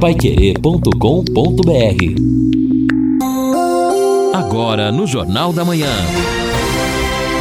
paiquerê.com.br Agora no Jornal da Manhã.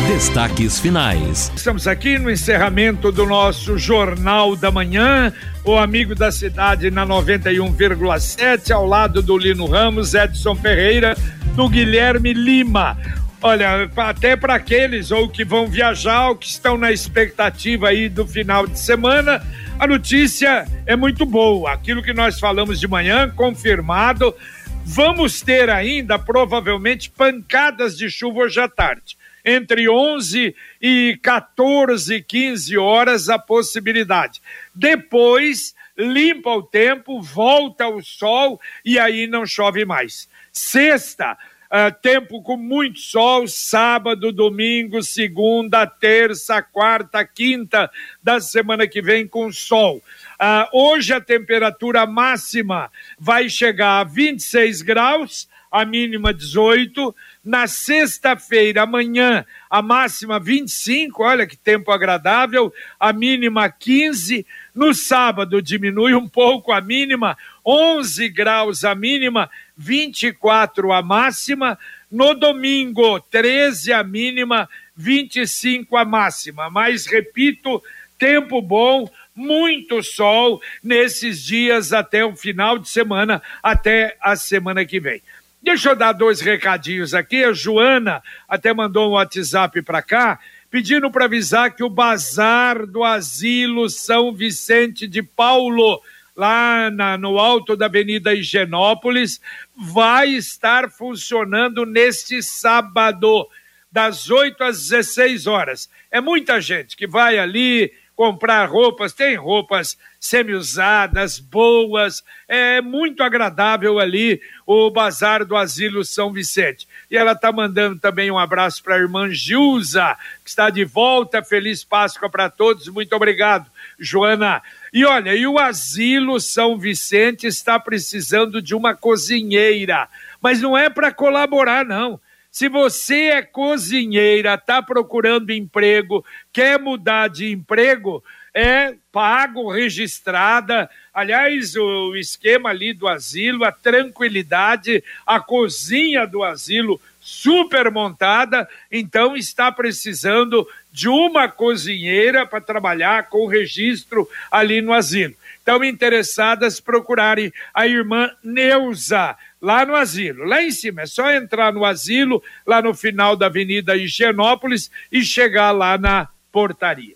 Destaques finais. Estamos aqui no encerramento do nosso Jornal da Manhã. O amigo da cidade na 91,7, ao lado do Lino Ramos, Edson Ferreira, do Guilherme Lima. Olha, até para aqueles ou que vão viajar ou que estão na expectativa aí do final de semana, a notícia é muito boa. Aquilo que nós falamos de manhã, confirmado. Vamos ter ainda, provavelmente, pancadas de chuva hoje à tarde. Entre 11 e 14, 15 horas, a possibilidade. Depois, limpa o tempo, volta o sol e aí não chove mais. Sexta, Uh, tempo com muito sol, sábado, domingo, segunda, terça, quarta, quinta da semana que vem com sol. Uh, hoje a temperatura máxima vai chegar a 26 graus, a mínima 18. Na sexta-feira, amanhã, a máxima 25, olha que tempo agradável, a mínima 15. No sábado diminui um pouco a mínima, 11 graus a mínima, 24 a máxima. No domingo, 13 a mínima, 25 a máxima. Mas repito, tempo bom, muito sol nesses dias até o final de semana, até a semana que vem. Deixa eu dar dois recadinhos aqui. A Joana até mandou um WhatsApp para cá, pedindo para avisar que o Bazar do Asilo São Vicente de Paulo lá na, no alto da Avenida Higienópolis, vai estar funcionando neste sábado, das 8 às 16 horas. É muita gente que vai ali comprar roupas, tem roupas semi-usadas, boas, é muito agradável ali o Bazar do Asilo São Vicente. E ela está mandando também um abraço para a irmã Gilza, que está de volta. Feliz Páscoa para todos, muito obrigado, Joana. E olha, e o Asilo São Vicente está precisando de uma cozinheira, mas não é para colaborar, não. Se você é cozinheira, está procurando emprego, quer mudar de emprego, é pago, registrada. Aliás, o esquema ali do asilo, a tranquilidade, a cozinha do asilo super montada, então está precisando de uma cozinheira para trabalhar com registro ali no asilo. Então, interessadas procurarem a irmã Neuza, lá no asilo, lá em cima. É só entrar no asilo, lá no final da Avenida Higienópolis e chegar lá na portaria.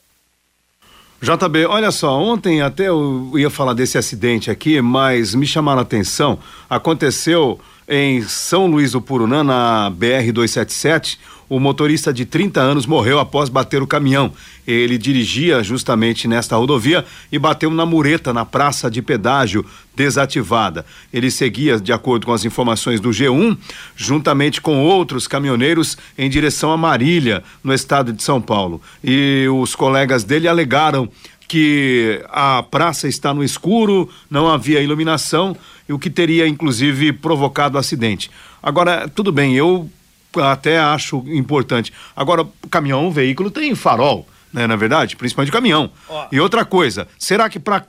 JB, olha só, ontem até eu ia falar desse acidente aqui, mas me chamaram a atenção. Aconteceu em São Luís do Purunã, na BR-277, o motorista de 30 anos morreu após bater o caminhão. Ele dirigia justamente nesta rodovia e bateu na mureta na praça de pedágio desativada. Ele seguia, de acordo com as informações do G1, juntamente com outros caminhoneiros em direção a Marília, no estado de São Paulo. E os colegas dele alegaram que a praça está no escuro, não havia iluminação, e o que teria inclusive provocado o acidente. Agora, tudo bem, eu até acho importante. Agora, caminhão, veículo tem farol, né, na verdade, principalmente caminhão. Ó. E outra coisa, será que para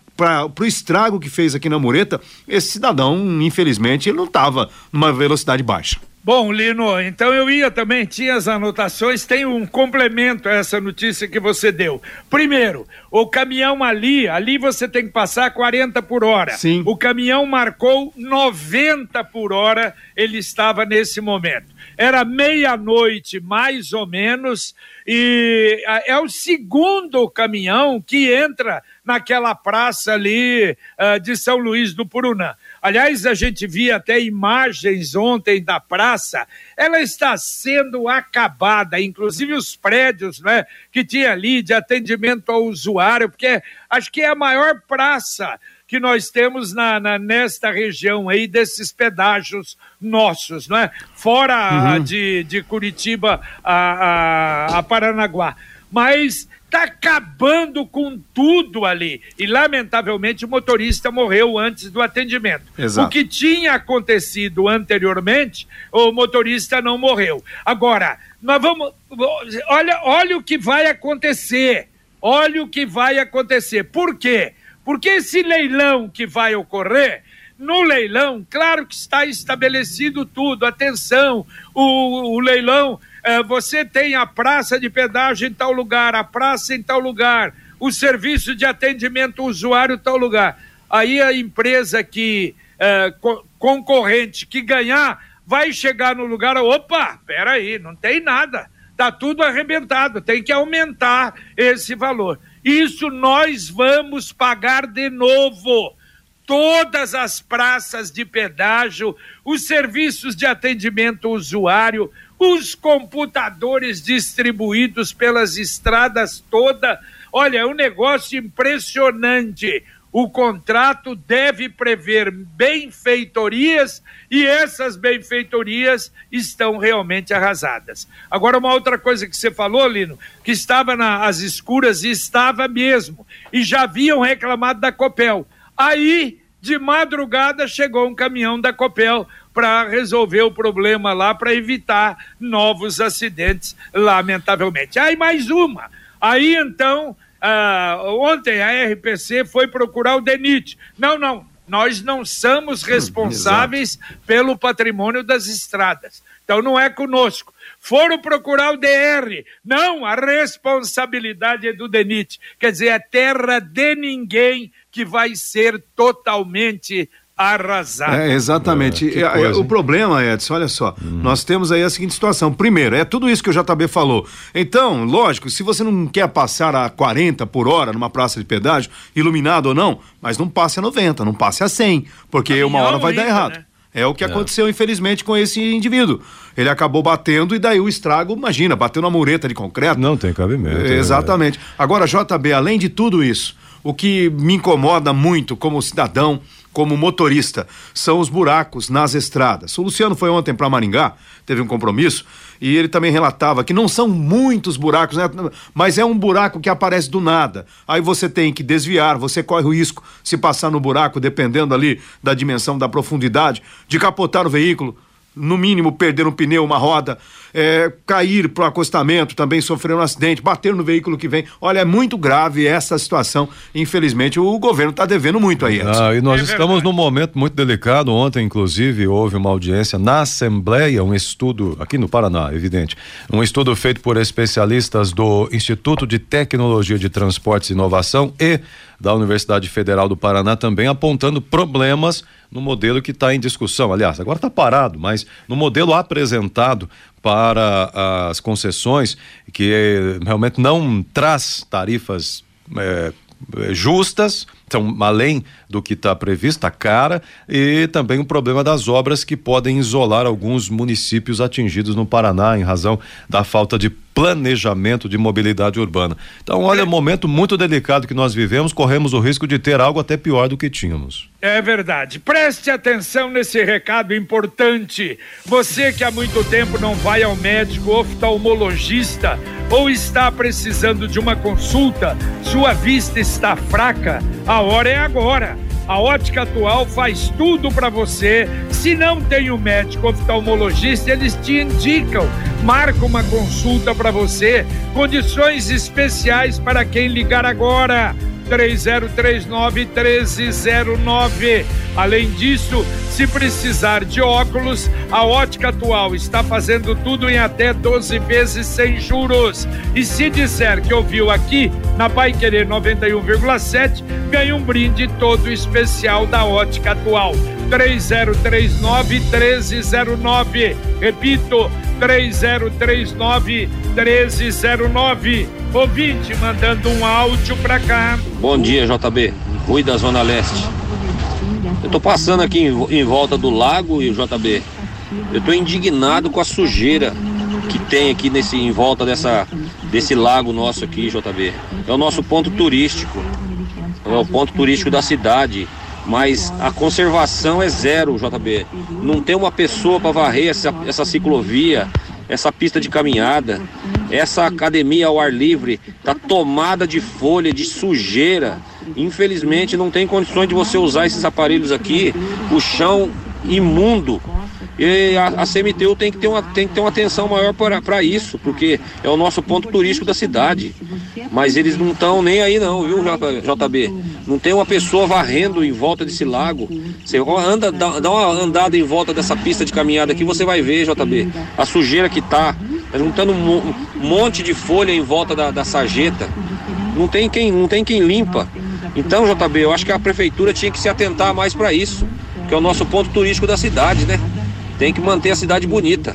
o estrago que fez aqui na mureta, esse cidadão, infelizmente, ele não estava numa velocidade baixa? Bom, Lino, então eu ia também, tinha as anotações, tem um complemento a essa notícia que você deu. Primeiro, o caminhão ali, ali você tem que passar 40 por hora. Sim. O caminhão marcou 90 por hora, ele estava nesse momento. Era meia-noite, mais ou menos, e é o segundo caminhão que entra naquela praça ali uh, de São Luís do Purunã. Aliás, a gente via até imagens ontem da praça. Ela está sendo acabada, inclusive os prédios né, que tinha ali de atendimento ao usuário, porque acho que é a maior praça que nós temos na, na, nesta região aí desses pedágios nossos, né? Fora uhum. de, de Curitiba a, a, a Paranaguá. Mas está acabando com tudo ali. E, lamentavelmente, o motorista morreu antes do atendimento. Exato. O que tinha acontecido anteriormente, o motorista não morreu. Agora, nós vamos. Olha, olha o que vai acontecer. Olha o que vai acontecer. Por quê? Porque esse leilão que vai ocorrer No leilão, claro que está estabelecido tudo. Atenção, o, o leilão, eh, você tem a praça de pedágio em tal lugar, a praça em tal lugar, o serviço de atendimento usuário em tal lugar. Aí a empresa que eh, co concorrente que ganhar vai chegar no lugar, opa, peraí, não tem nada, tá tudo arrebentado, tem que aumentar esse valor. Isso nós vamos pagar de novo. Todas as praças de pedágio, os serviços de atendimento ao usuário, os computadores distribuídos pelas estradas toda. Olha, é um negócio impressionante. O contrato deve prever benfeitorias e essas benfeitorias estão realmente arrasadas. Agora, uma outra coisa que você falou, Lino, que estava nas escuras e estava mesmo, e já haviam reclamado da Copel. Aí, de madrugada, chegou um caminhão da Copel para resolver o problema lá, para evitar novos acidentes, lamentavelmente. Aí, mais uma. Aí, então, ah, ontem a RPC foi procurar o DENIT. Não, não, nós não somos hum, responsáveis hum, pelo patrimônio das estradas. Então não é conosco. Foram procurar o DR. Não, a responsabilidade é do DENIT. Quer dizer, é terra de ninguém que vai ser totalmente arrasada. É, exatamente. É, coisa, o problema, Edson, olha só, uhum. nós temos aí a seguinte situação. Primeiro, é tudo isso que o JB falou. Então, lógico, se você não quer passar a 40 por hora numa praça de pedágio, iluminado ou não, mas não passe a 90, não passe a 100, porque Caminhão uma hora vai ainda, dar errado. Né? É o que é. aconteceu, infelizmente, com esse indivíduo. Ele acabou batendo e daí o estrago, imagina, bateu na mureta de concreto. Não tem cabimento. É, exatamente. Agora, JB, além de tudo isso, o que me incomoda muito como cidadão, como motorista, são os buracos nas estradas. O Luciano foi ontem para Maringá, teve um compromisso, e ele também relatava que não são muitos buracos, né? mas é um buraco que aparece do nada. Aí você tem que desviar, você corre o risco, se passar no buraco, dependendo ali da dimensão, da profundidade, de capotar o veículo no mínimo perder um pneu, uma roda, é, cair para o acostamento, também sofrer um acidente, bater no veículo que vem. Olha, é muito grave essa situação. Infelizmente, o governo está devendo muito aí. Ah, e nós é estamos num momento muito delicado. Ontem, inclusive, houve uma audiência na Assembleia, um estudo, aqui no Paraná, evidente, um estudo feito por especialistas do Instituto de Tecnologia de Transportes e Inovação e da Universidade Federal do Paraná também apontando problemas no modelo que está em discussão. Aliás, agora está parado, mas no modelo apresentado para as concessões, que realmente não traz tarifas é, justas, são além do que está previsto, está cara, e também o problema das obras que podem isolar alguns municípios atingidos no Paraná em razão da falta de planejamento de mobilidade urbana. Então, olha, é um momento muito delicado que nós vivemos, corremos o risco de ter algo até pior do que tínhamos. É verdade. Preste atenção nesse recado importante. Você que há muito tempo não vai ao médico oftalmologista ou está precisando de uma consulta, sua vista está fraca, a hora é agora. A Ótica Atual faz tudo para você. Se não tem um médico oftalmologista, eles te indicam. Marca uma consulta para você. Condições especiais para quem ligar agora. 3039 1309. Além disso, se precisar de óculos, a Ótica Atual está fazendo tudo em até 12 vezes sem juros. E se disser que ouviu aqui na Pai Querer 91,7, ganha um brinde todo especial da Ótica Atual. 3039 1309. Repito, 3039 1309. Ouvinte mandando um áudio pra cá. Bom dia, JB. Rui da Zona Leste. Eu tô passando aqui em, em volta do lago e o JB. Eu tô indignado com a sujeira que tem aqui nesse em volta dessa desse lago nosso aqui, JB. É o nosso ponto turístico. É o ponto turístico da cidade mas a conservação é zero, JB. Não tem uma pessoa para varrer essa, essa ciclovia, essa pista de caminhada, essa academia ao ar livre, tá tomada de folha, de sujeira. Infelizmente não tem condições de você usar esses aparelhos aqui, o chão imundo. E a, a CMTU tem que ter uma, tem que ter uma atenção maior para isso, porque é o nosso ponto turístico da cidade. Mas eles não estão nem aí não, viu, JB? Não tem uma pessoa varrendo em volta desse lago. Você anda, dá, dá uma andada em volta dessa pista de caminhada aqui, você vai ver, JB, a sujeira que tá. Tá juntando um monte de folha em volta da, da sarjeta. Não tem quem, não tem quem limpa. Então, JB, eu acho que a prefeitura tinha que se atentar mais para isso, que é o nosso ponto turístico da cidade, né? Tem que manter a cidade bonita.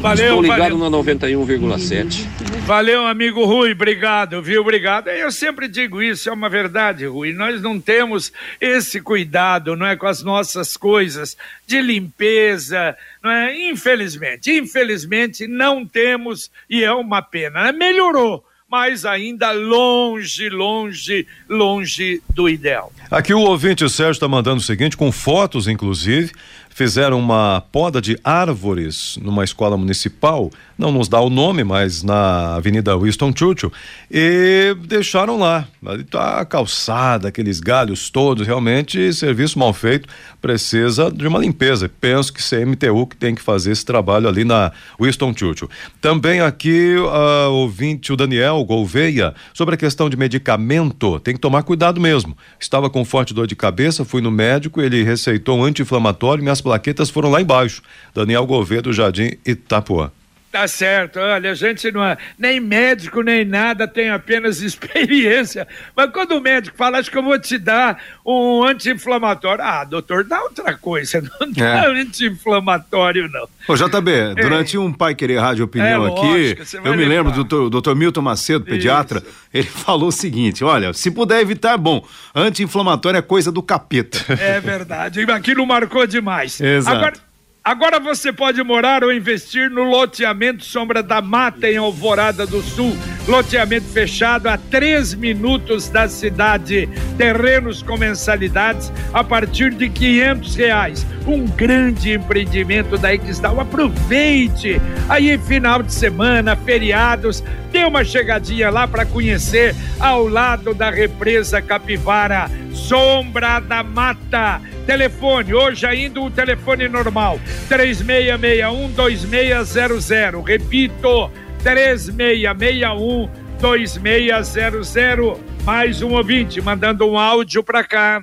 Valeu, Estou ligado valeu. na 91,7. Valeu, amigo Rui, obrigado, viu? Obrigado. Eu sempre digo isso, é uma verdade, Rui. Nós não temos esse cuidado, não é, com as nossas coisas de limpeza, não é? Infelizmente, infelizmente não temos e é uma pena. Melhorou mas ainda longe, longe, longe do ideal. Aqui o ouvinte Sérgio está mandando o seguinte, com fotos inclusive, fizeram uma poda de árvores numa escola municipal, não nos dá o nome, mas na Avenida Winston Churchill, e deixaram lá. Ali tá a calçada, aqueles galhos todos, realmente serviço mal feito, precisa de uma limpeza. Penso que CMTU que tem que fazer esse trabalho ali na Winston Churchill. Também aqui uh, ouvinte o Daniel Gouveia sobre a questão de medicamento, tem que tomar cuidado mesmo. Estava com forte dor de cabeça, fui no médico, ele receitou um anti-inflamatório, minhas plaquetas foram lá embaixo. Daniel Gouveia do Jardim Itapuã. Tá certo, olha, a gente não é nem médico nem nada, tem apenas experiência. Mas quando o médico fala, acho que eu vou te dar um anti-inflamatório. Ah, doutor, dá outra coisa, não dá é. anti-inflamatório, não. Ô, JB, é. durante um Pai Querer Rádio Opinião é, aqui, eu me lembro do doutor, doutor Milton Macedo, pediatra, Isso. ele falou o seguinte: olha, se puder evitar, bom, anti-inflamatório é coisa do capeta. É verdade, aquilo marcou demais. Exato. Agora, Agora você pode morar ou investir no loteamento Sombra da Mata em Alvorada do Sul. Loteamento fechado a três minutos da cidade. Terrenos com mensalidades a partir de quinhentos reais. Um grande empreendimento da Exdal. Aproveite! Aí final de semana, feriados, dê uma chegadinha lá para conhecer ao lado da represa Capivara. Sombra da Mata Telefone, hoje ainda o telefone normal, 3661-2600. Repito, 3661-2600. Mais um ouvinte mandando um áudio para cá.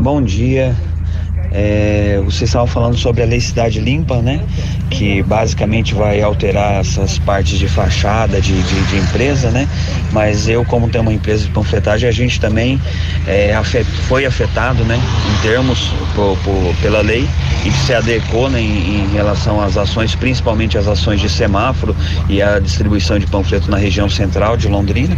Bom dia. É, vocês estavam falando sobre a Lei Cidade Limpa, né? Que basicamente vai alterar essas partes de fachada de, de, de empresa, né? Mas eu, como tenho uma empresa de panfletagem, a gente também é, afet, foi afetado, né? Em termos por, por, pela lei e se adequou né, em, em, relação às ações, principalmente as ações de semáforo e a distribuição de panfletos na região central de Londrina.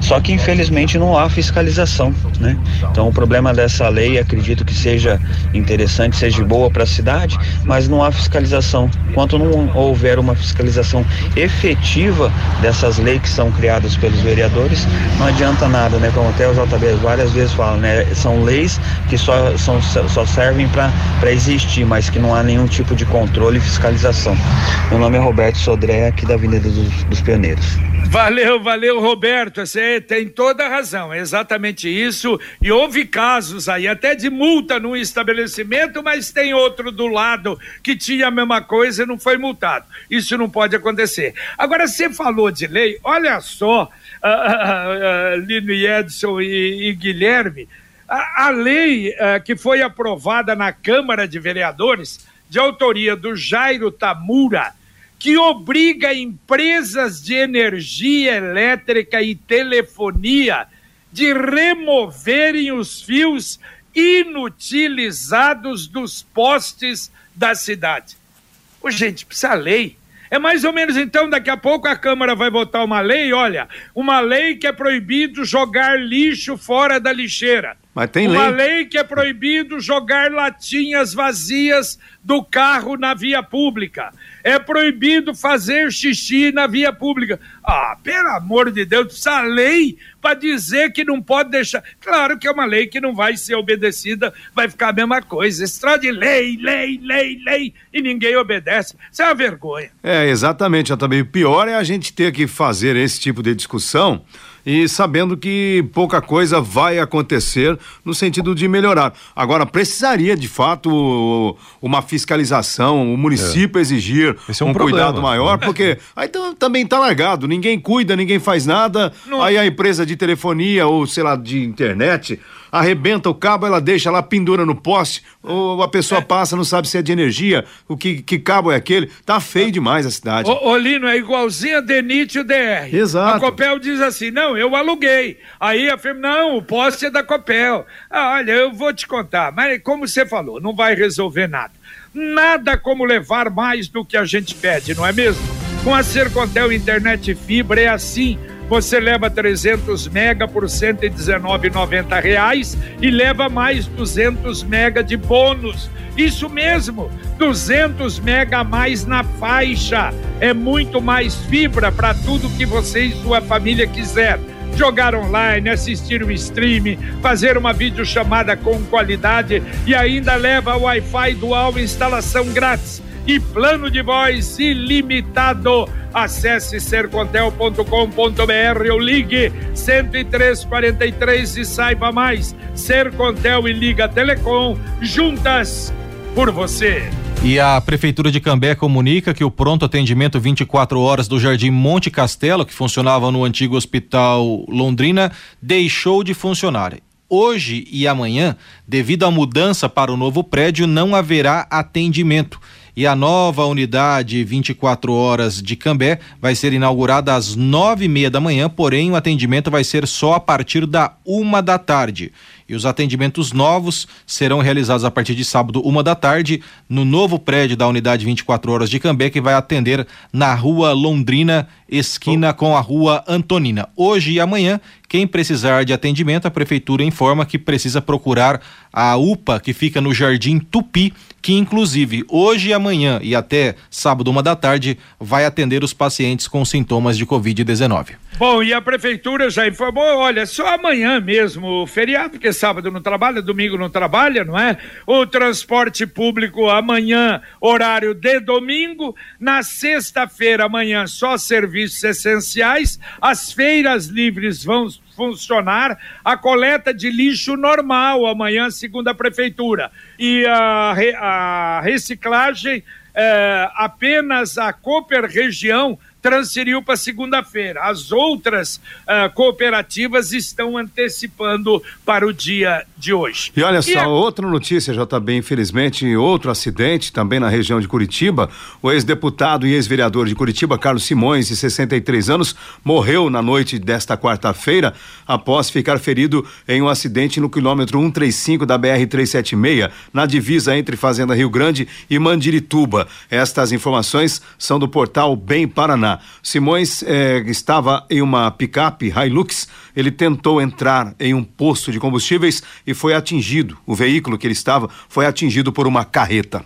Só que infelizmente não há fiscalização, né? Então o problema dessa lei, acredito que seja interessante, seja boa para a cidade, mas não há fiscalização. Enquanto não houver uma fiscalização efetiva dessas leis que são criadas pelos vereadores, não adianta nada, né? Como até o JB várias vezes fala, né? São leis que só, são, só servem para existir, mas que não há nenhum tipo de controle e fiscalização. Meu nome é Roberto Sodré, aqui da Avenida dos, dos Pioneiros. Valeu, valeu, Roberto. Você tem toda a razão, é exatamente isso. E houve casos aí, até de multa num estabelecimento, mas tem outro do lado que tinha a mesma coisa e não foi multado. Isso não pode acontecer. Agora, você falou de lei, olha só, uh, uh, uh, Lino e Edson e, e Guilherme, a, a lei uh, que foi aprovada na Câmara de Vereadores, de autoria do Jairo Tamura, que obriga empresas de energia elétrica e telefonia de removerem os fios inutilizados dos postes da cidade. Ô, gente, precisa lei. É mais ou menos então, daqui a pouco a Câmara vai votar uma lei, olha, uma lei que é proibido jogar lixo fora da lixeira. Mas tem uma lei. lei que é proibido jogar latinhas vazias do carro na via pública é proibido fazer xixi na via pública. Ah, pelo amor de Deus, essa lei para dizer que não pode deixar. Claro que é uma lei que não vai ser obedecida, vai ficar a mesma coisa. Estrada de lei, lei, lei, lei, e ninguém obedece. Isso é uma vergonha. É, exatamente, também. O pior é a gente ter que fazer esse tipo de discussão e sabendo que pouca coisa vai acontecer no sentido de melhorar. Agora, precisaria de fato uma fiscalização, o município é. exigir é um, um cuidado maior, né? porque aí também tá largado, ninguém cuida, ninguém faz nada, Não. aí a empresa de telefonia ou sei lá, de internet arrebenta o cabo, ela deixa lá, pendura no poste, ou a pessoa é. passa, não sabe se é de energia, o que, que cabo é aquele. Tá feio demais a cidade. Ô, ô Lino, é igualzinho a Denit e o DR. Exato. A Copel diz assim: não, eu aluguei. Aí a firma, não, o poste é da Copel. Ah, olha, eu vou te contar, mas como você falou, não vai resolver nada. Nada como levar mais do que a gente pede, não é mesmo? Com a Sercontel Internet Fibra é assim você leva 300 mega por 119,90 reais e leva mais 200 mega de bônus. Isso mesmo, 200 mega a mais na faixa. É muito mais fibra para tudo que você e sua família quiser jogar online, assistir um stream, fazer uma videochamada com qualidade e ainda leva Wi-Fi dual instalação grátis e plano de voz ilimitado. Acesse sercontel.com.br ou ligue 10343 e saiba mais. Sercontel e Liga Telecom, juntas por você. E a Prefeitura de Cambé comunica que o pronto atendimento 24 horas do Jardim Monte Castelo, que funcionava no antigo Hospital Londrina, deixou de funcionar. Hoje e amanhã, devido à mudança para o novo prédio, não haverá atendimento e a nova unidade 24 horas de Cambé vai ser inaugurada às nove e meia da manhã, porém o atendimento vai ser só a partir da uma da tarde. E os atendimentos novos serão realizados a partir de sábado, uma da tarde, no novo prédio da unidade 24 horas de Cambé, que vai atender na rua Londrina, esquina com a rua Antonina. Hoje e amanhã, quem precisar de atendimento, a prefeitura informa que precisa procurar a UPA, que fica no Jardim Tupi, que inclusive hoje e amanhã e até sábado, uma da tarde, vai atender os pacientes com sintomas de Covid-19. Bom, e a prefeitura já informou, olha, só amanhã mesmo, feriado, porque sábado não trabalha, domingo não trabalha, não é? O transporte público amanhã, horário de domingo, na sexta-feira amanhã só serviços essenciais, as feiras livres vão funcionar, a coleta de lixo normal amanhã, segundo a prefeitura, e a, a reciclagem é, apenas a Cooper Região transferiu para segunda-feira. As outras uh, cooperativas estão antecipando para o dia de hoje. E olha e só, a... outra notícia, JB, infelizmente, outro acidente também na região de Curitiba. O ex-deputado e ex-vereador de Curitiba, Carlos Simões, de 63 anos, morreu na noite desta quarta-feira após ficar ferido em um acidente no quilômetro 135 da BR-376, na divisa entre Fazenda Rio Grande e Mandirituba. Estas informações são do portal Bem Paraná. Simões eh, estava em uma picape Hilux. Ele tentou entrar em um posto de combustíveis e foi atingido. O veículo que ele estava foi atingido por uma carreta.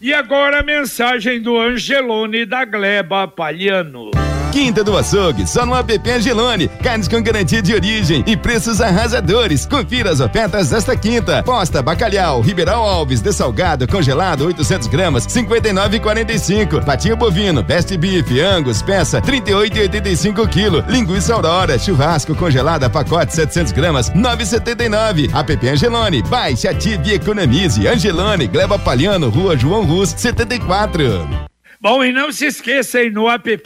E agora a mensagem do Angelone da Gleba Palhano. Quinta do Açougue, só no app Angelone. Carnes com garantia de origem e preços arrasadores. Confira as ofertas desta quinta. Posta bacalhau, Ribeirão Alves, de salgado, congelado, 800 gramas, 59,45. Patinho bovino, best beef, angus, peça, 38,85 kg. Linguiça Aurora, churrasco congelada, pacote 700 gramas, 9,79. App Angelone, baixe, ative e economize. Angelone, Gleba Palhano, Rua João Rus, 74. Bom, e não se esqueçam, no app,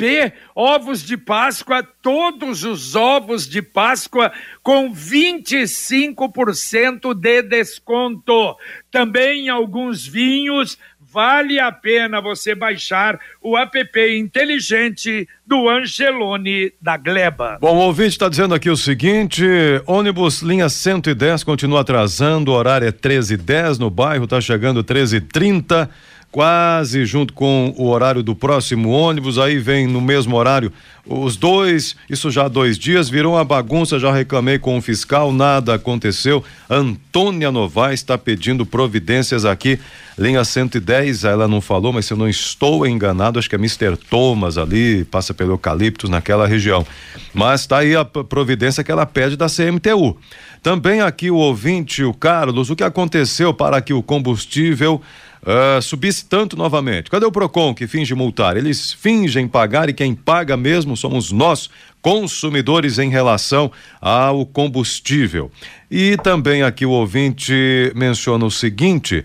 ovos de Páscoa, todos os ovos de Páscoa com 25% de desconto. Também alguns vinhos, vale a pena você baixar o app inteligente do Angelone da Gleba. Bom, o ouvinte está dizendo aqui o seguinte: ônibus linha 110 continua atrasando, o horário é 13h10 no bairro, está chegando 13h30 quase junto com o horário do próximo ônibus, aí vem no mesmo horário os dois, isso já há dois dias, virou uma bagunça, já reclamei com o fiscal, nada aconteceu. Antônia Novaes está pedindo providências aqui, linha 110, ela não falou, mas se eu não estou enganado, acho que é Mr. Thomas ali, passa pelo Eucaliptus naquela região. Mas está aí a providência que ela pede da CMTU. Também aqui o ouvinte, o Carlos, o que aconteceu para que o combustível uh, subisse tanto novamente. Cadê o PROCON que finge multar? Eles fingem pagar e quem paga mesmo somos nós, consumidores, em relação ao combustível. E também aqui o ouvinte menciona o seguinte.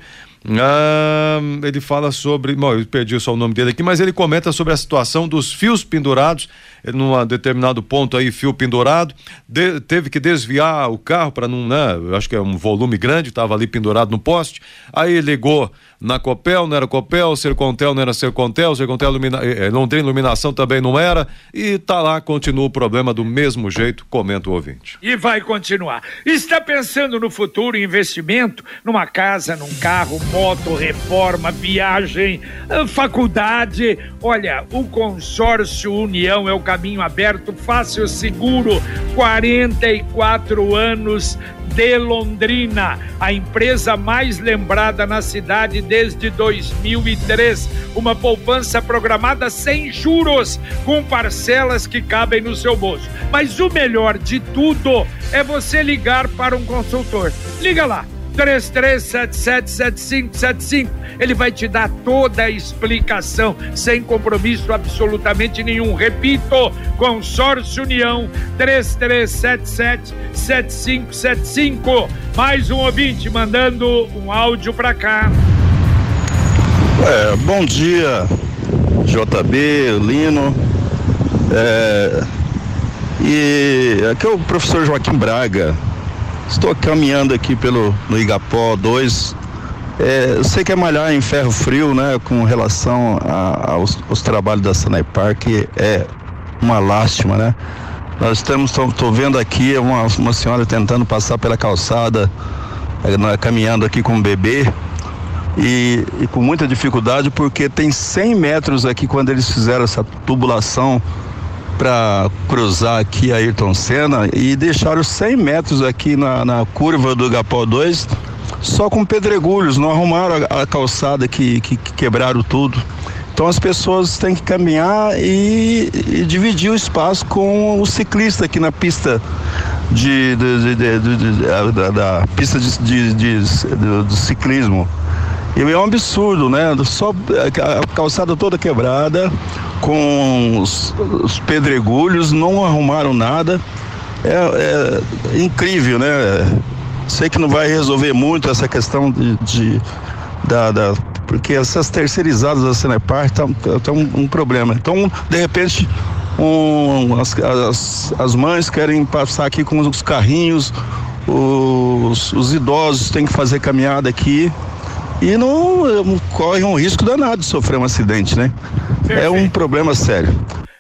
Ah, ele fala sobre. Bom, eu perdi só o nome dele aqui, mas ele comenta sobre a situação dos fios pendurados num determinado ponto aí, fio pendurado, de, teve que desviar o carro para não, né? Acho que é um volume grande, estava ali pendurado no poste. Aí ligou na Copel, não era Copel, Sercontel não era Sercontel, Sercontel Ilumina, eh, Londrina Iluminação também não era, e tá lá, continua o problema do mesmo jeito, comenta o ouvinte. E vai continuar. Está pensando no futuro, investimento, numa casa, num carro, moto, reforma, viagem, ah, faculdade? Olha, o consórcio União é o caminho aberto, fácil, seguro, 44 anos de Londrina, a empresa mais lembrada na cidade desde 2003. Uma poupança programada sem juros, com parcelas que cabem no seu bolso. Mas o melhor de tudo é você ligar para um consultor. Liga lá. 33777575. Ele vai te dar toda a explicação, sem compromisso absolutamente nenhum. Repito, Consórcio União 33777575. Mais um ouvinte mandando um áudio para cá. É, bom dia, JB, Lino. É, e aqui é o professor Joaquim Braga. Estou caminhando aqui pelo no Igapó 2. É, eu sei que é malhar em ferro frio, né, com relação a, aos, aos, trabalhos da Sanepar, que é uma lástima, né? Nós estamos, estou vendo aqui uma, uma senhora tentando passar pela calçada, é, caminhando aqui com um bebê, e, e, com muita dificuldade, porque tem 100 metros aqui quando eles fizeram essa tubulação para cruzar aqui a Ayrton Senna e deixaram 100 metros aqui na, na curva do Gapó 2 só com pedregulhos, não arrumaram a, a calçada que, que, que, quebraram tudo. Então as pessoas têm que caminhar e, e dividir o espaço com o ciclista aqui na pista de, de, de, da, da, pista de, do ciclismo. E é um absurdo, né? Só a calçada toda quebrada, com os, os pedregulhos, não arrumaram nada. É, é, incrível, né? Sei que não vai resolver muito essa questão de, de da, da, porque essas terceirizadas da Cenepar estão tá, tá um, um, problema. Então, de repente, um, as, as, as mães querem passar aqui com os carrinhos, os, os idosos têm que fazer caminhada aqui e não corre um risco danado de sofrer um acidente, né? Perfeito. É um problema sério.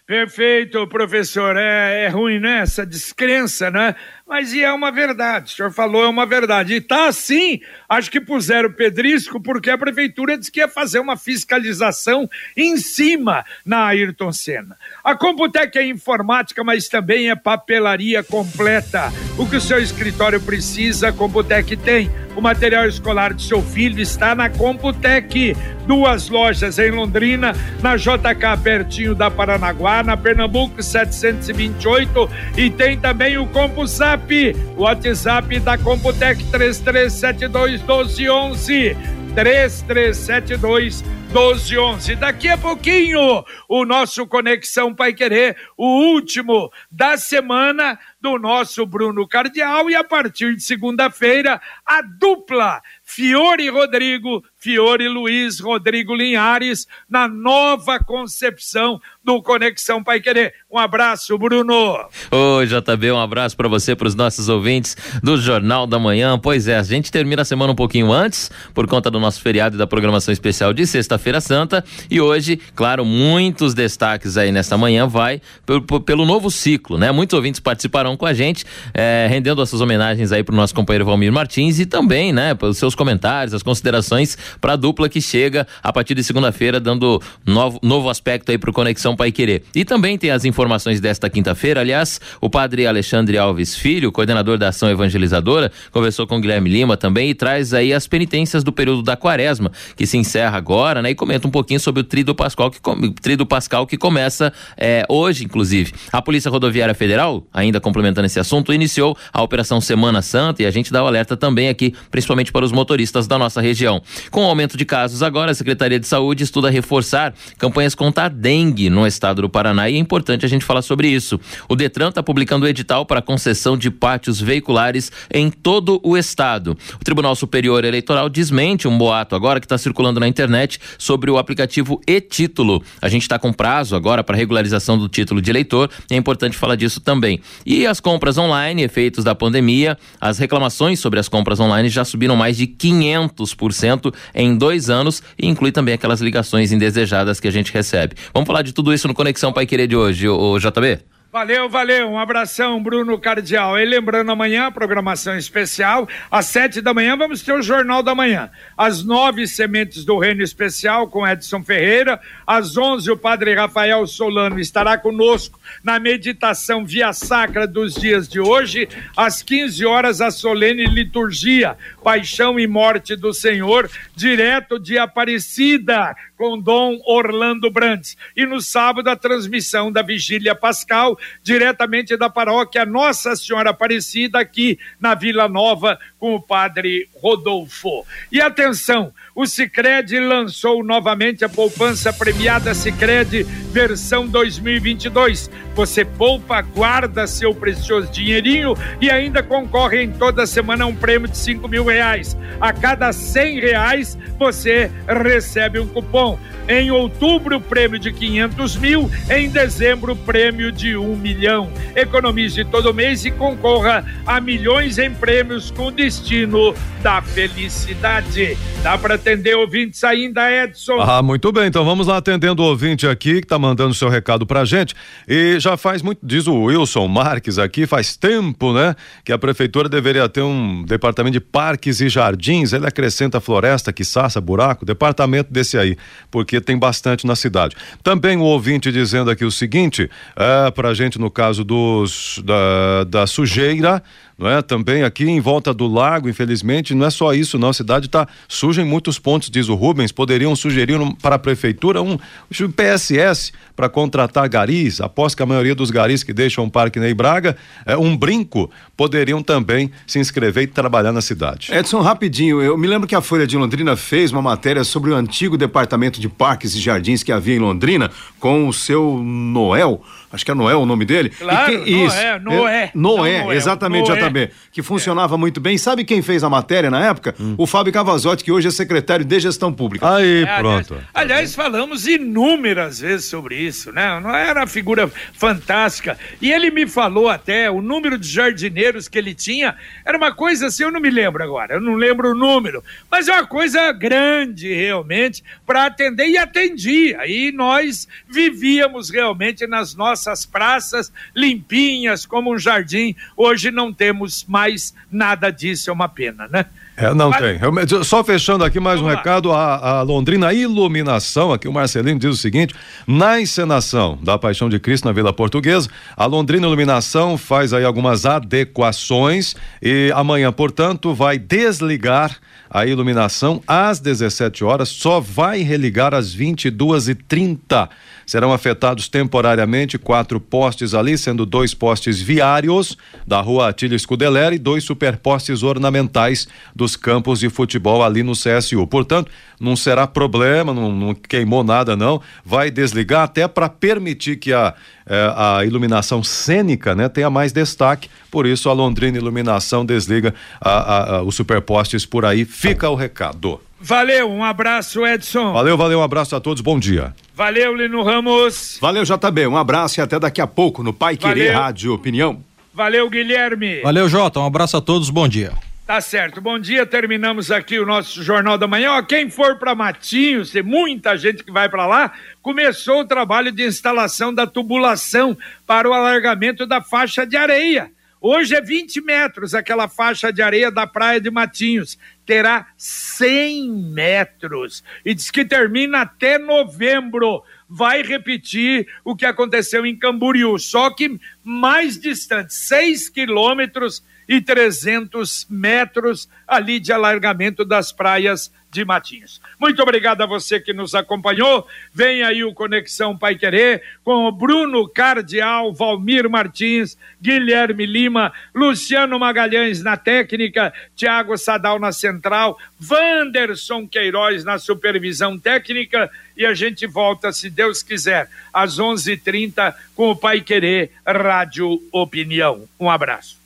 Perfeito, professor. É, é ruim, né? Essa descrença, né? Mas e é uma verdade, o senhor falou, é uma verdade. E tá assim, acho que puseram pedrisco porque a prefeitura disse que ia fazer uma fiscalização em cima na Ayrton Senna. A Computec é informática, mas também é papelaria completa. O que o seu escritório precisa, a Computec tem. O material escolar do seu filho está na Computec. Duas lojas em Londrina, na JK pertinho da Paranaguá, na Pernambuco 728 e tem também o CompuSat WhatsApp, WhatsApp da Computec 3372 1211. 3372 1211. Daqui a pouquinho, o nosso Conexão Pai Querer, o último da semana do nosso Bruno Cardial. E a partir de segunda-feira, a dupla Fiore Rodrigo, Fiore Luiz Rodrigo Linhares, na nova concepção do Conexão Pai Querer. Um abraço, Bruno. Oi, JB, um abraço para você, para os nossos ouvintes do Jornal da Manhã. Pois é, a gente termina a semana um pouquinho antes, por conta do nosso feriado e da programação especial de Sexta-feira Santa. E hoje, claro, muitos destaques aí nesta manhã vai pelo, pelo novo ciclo, né? Muitos ouvintes participarão com a gente, é, rendendo essas homenagens aí para o nosso companheiro Valmir Martins e também, né, pelos seus comentários, as considerações para a dupla que chega a partir de segunda-feira, dando novo, novo aspecto aí para o Conexão Pai Querer. E também tem as informações desta quinta-feira. Aliás, o padre Alexandre Alves Filho, coordenador da Ação Evangelizadora, conversou com Guilherme Lima também e traz aí as penitências do período da quaresma, que se encerra agora, né? e comenta um pouquinho sobre o Trido Pascal que, Trido Pascal que começa é, hoje, inclusive. A Polícia Rodoviária Federal, ainda complementando esse assunto, iniciou a Operação Semana Santa e a gente dá o alerta também aqui, principalmente para os motoristas da nossa região. Com o aumento de casos agora, a Secretaria de Saúde estuda reforçar campanhas contra a dengue no estado do Paraná e é importante a gente falar sobre isso. O Detran está publicando o edital para concessão de pátios veiculares em todo o estado. O Tribunal Superior Eleitoral desmente um boato agora que está circulando na internet sobre o aplicativo e-título. A gente está com prazo agora para regularização do título de eleitor é importante falar disso também. E as compras online, efeitos da pandemia, as reclamações sobre as compras online já subiram mais de 500% em dois anos e inclui também aquelas ligações indesejadas que a gente recebe. Vamos falar de tudo isso no Conexão Pai Querer de hoje, o JB? Valeu, valeu. Um abração, Bruno Cardial. E lembrando amanhã, programação especial. Às sete da manhã vamos ter o Jornal da Manhã. Às nove, Sementes do Reino Especial com Edson Ferreira. Às onze, o Padre Rafael Solano estará conosco na meditação via sacra dos dias de hoje. Às quinze horas, a solene liturgia, Paixão e Morte do Senhor, direto de Aparecida com Dom Orlando Brandes. E no sábado, a transmissão da Vigília Pascal, diretamente da paróquia Nossa Senhora Aparecida, aqui na Vila Nova, com o padre Rodolfo. E atenção, o Cicred lançou novamente a poupança premiada Cicred versão 2022. Você poupa, guarda seu precioso dinheirinho e ainda concorre em toda semana a um prêmio de cinco mil reais. A cada cem reais você recebe um cupom. Em outubro, prêmio de 500 mil. Em dezembro, prêmio de um milhão. Economize todo mês e concorra a milhões em prêmios com destino da felicidade. Dá para atender ouvintes ainda, Edson? Ah, muito bem. Então vamos lá atendendo o ouvinte aqui que está mandando seu recado para gente. E já faz muito, diz o Wilson Marques aqui, faz tempo, né, que a prefeitura deveria ter um departamento de parques e jardins. Ele acrescenta floresta, que saça, buraco, departamento desse aí, porque tem bastante na cidade. Também o ouvinte dizendo aqui o seguinte, é, para a gente no caso dos, da, da sujeira, não é? Também aqui em volta do lago, infelizmente, não é só isso, não. A cidade está suja em muitos pontos, diz o Rubens. Poderiam sugerir um, para a prefeitura um, um PSS para contratar garis, após que a maioria dos garis que deixam o Parque Ney Braga, é, um brinco, poderiam também se inscrever e trabalhar na cidade. Edson, rapidinho, eu me lembro que a Folha de Londrina fez uma matéria sobre o antigo departamento de parques e jardins que havia em Londrina, com o seu Noel acho que é Noé o nome dele. Claro, que, isso, Noé, Noé. Noé, Noé exatamente, Noé. JB, que funcionava é. muito bem. Sabe quem fez a matéria na época? Hum. O Fábio Cavazotti, que hoje é secretário de gestão pública. Aí, é, pronto. Aliás, aliás, falamos inúmeras vezes sobre isso, né? Não era uma figura fantástica. E ele me falou até o número de jardineiros que ele tinha, era uma coisa assim, eu não me lembro agora, eu não lembro o número, mas é uma coisa grande realmente para atender e atendia. E nós vivíamos realmente nas nossas nossas praças limpinhas como um jardim. Hoje não temos mais nada disso, é uma pena, né? É, não Mas... tem. Eu, só fechando aqui mais Vamos um lá. recado, a, a, Londrina Iluminação, aqui o Marcelino diz o seguinte, na encenação da Paixão de Cristo na Vila Portuguesa, a Londrina Iluminação faz aí algumas adequações e amanhã, portanto, vai desligar a iluminação às 17 horas, só vai religar às 22 e 30 Serão afetados temporariamente quatro postes ali, sendo dois postes viários da rua Atílio Scudeler e dois superpostes ornamentais dos campos de futebol ali no CSU. Portanto, não será problema, não, não queimou nada não, vai desligar até para permitir que a, eh, a iluminação cênica né, tenha mais destaque, por isso a Londrina Iluminação desliga a, a, a, os superpostes por aí, fica o recado. Valeu, um abraço, Edson. Valeu, valeu, um abraço a todos, bom dia. Valeu, Lino Ramos. Valeu, JB, um abraço e até daqui a pouco no Pai Querer Rádio Opinião. Valeu, Guilherme. Valeu, Jota, um abraço a todos, bom dia. Tá certo, bom dia, terminamos aqui o nosso Jornal da Manhã. Ó, quem for para Matinhos, tem muita gente que vai para lá, começou o trabalho de instalação da tubulação para o alargamento da faixa de areia. Hoje é 20 metros aquela faixa de areia da Praia de Matinhos. Terá 100 metros. E diz que termina até novembro vai repetir o que aconteceu em Camboriú, só que mais distante, 6 quilômetros e 300 metros ali de alargamento das praias de Matinhos. Muito obrigado a você que nos acompanhou. Vem aí o Conexão Pai Querer com o Bruno Cardial, Valmir Martins, Guilherme Lima, Luciano Magalhães na técnica, Tiago Sadal na central, Vanderson Queiroz na supervisão técnica e a gente volta, se Deus quiser, às 11:30 com o Pai Querer Rádio Opinião. Um abraço.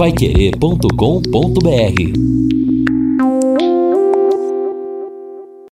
Paiquerê.com.br